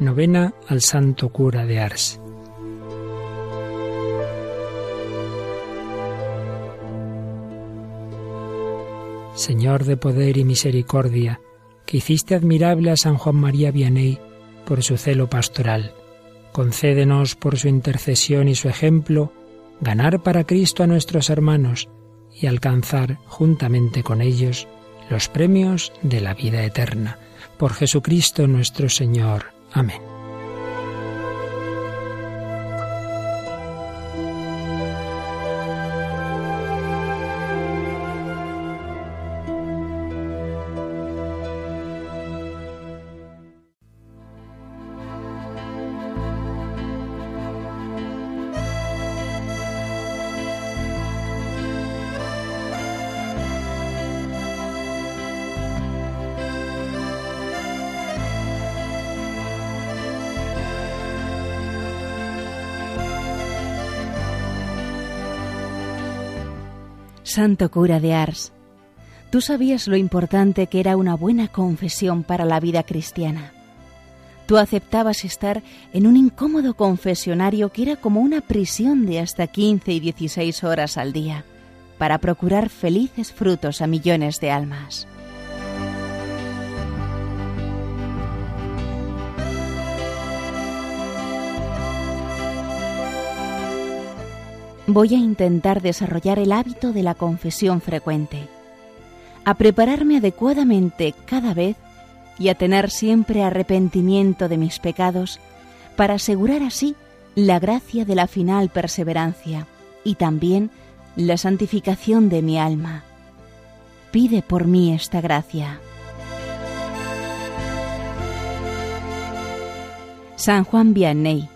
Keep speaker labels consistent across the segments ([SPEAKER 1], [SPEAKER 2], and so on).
[SPEAKER 1] Novena al Santo Cura de Ars. Señor de poder y misericordia, que hiciste admirable a San Juan María Vianney por su celo pastoral, concédenos por su intercesión y su ejemplo ganar para Cristo a nuestros hermanos y alcanzar juntamente con ellos los premios de la vida eterna. Por Jesucristo nuestro Señor. Amén.
[SPEAKER 2] Santo cura de Ars, tú sabías lo importante que era una buena confesión para la vida cristiana. Tú aceptabas estar en un incómodo confesionario que era como una prisión de hasta 15 y 16 horas al día, para procurar felices frutos a millones de almas. Voy a intentar desarrollar el hábito de la confesión frecuente, a prepararme adecuadamente cada vez y a tener siempre arrepentimiento de mis pecados para asegurar así la gracia de la final perseverancia y también la santificación de mi alma. Pide por mí esta gracia. San Juan Vianney,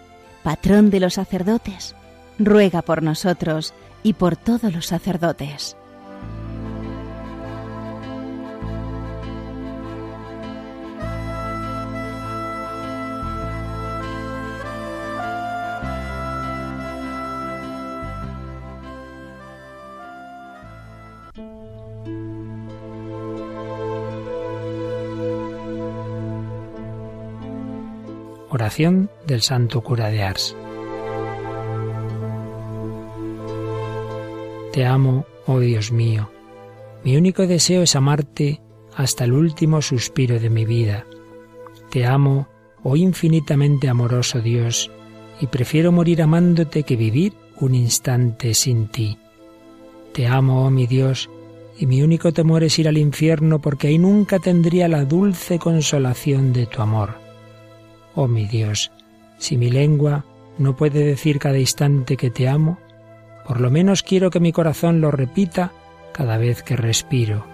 [SPEAKER 2] patrón de los sacerdotes, ruega por nosotros y por todos los sacerdotes.
[SPEAKER 1] Oración del Santo Cura de Ars. Te amo, oh Dios mío. Mi único deseo es amarte hasta el último suspiro de mi vida. Te amo, oh infinitamente amoroso Dios, y prefiero morir amándote que vivir un instante sin ti. Te amo, oh mi Dios, y mi único temor es ir al infierno porque ahí nunca tendría la dulce consolación de tu amor. Oh mi Dios, si mi lengua no puede decir cada instante que te amo, por lo menos quiero que mi corazón lo repita cada vez que respiro.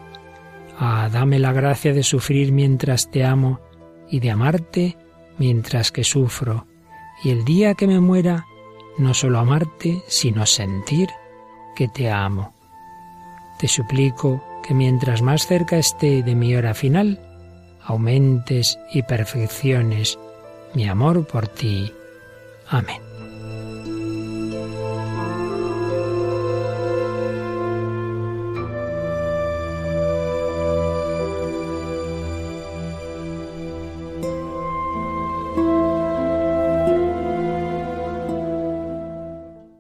[SPEAKER 1] Ah, dame la gracia de sufrir mientras te amo y de amarte mientras que sufro. Y el día que me muera, no solo amarte, sino sentir que te amo. Te suplico que mientras más cerca esté de mi hora final, aumentes y perfecciones mi amor por ti. Amén.